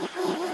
Oh,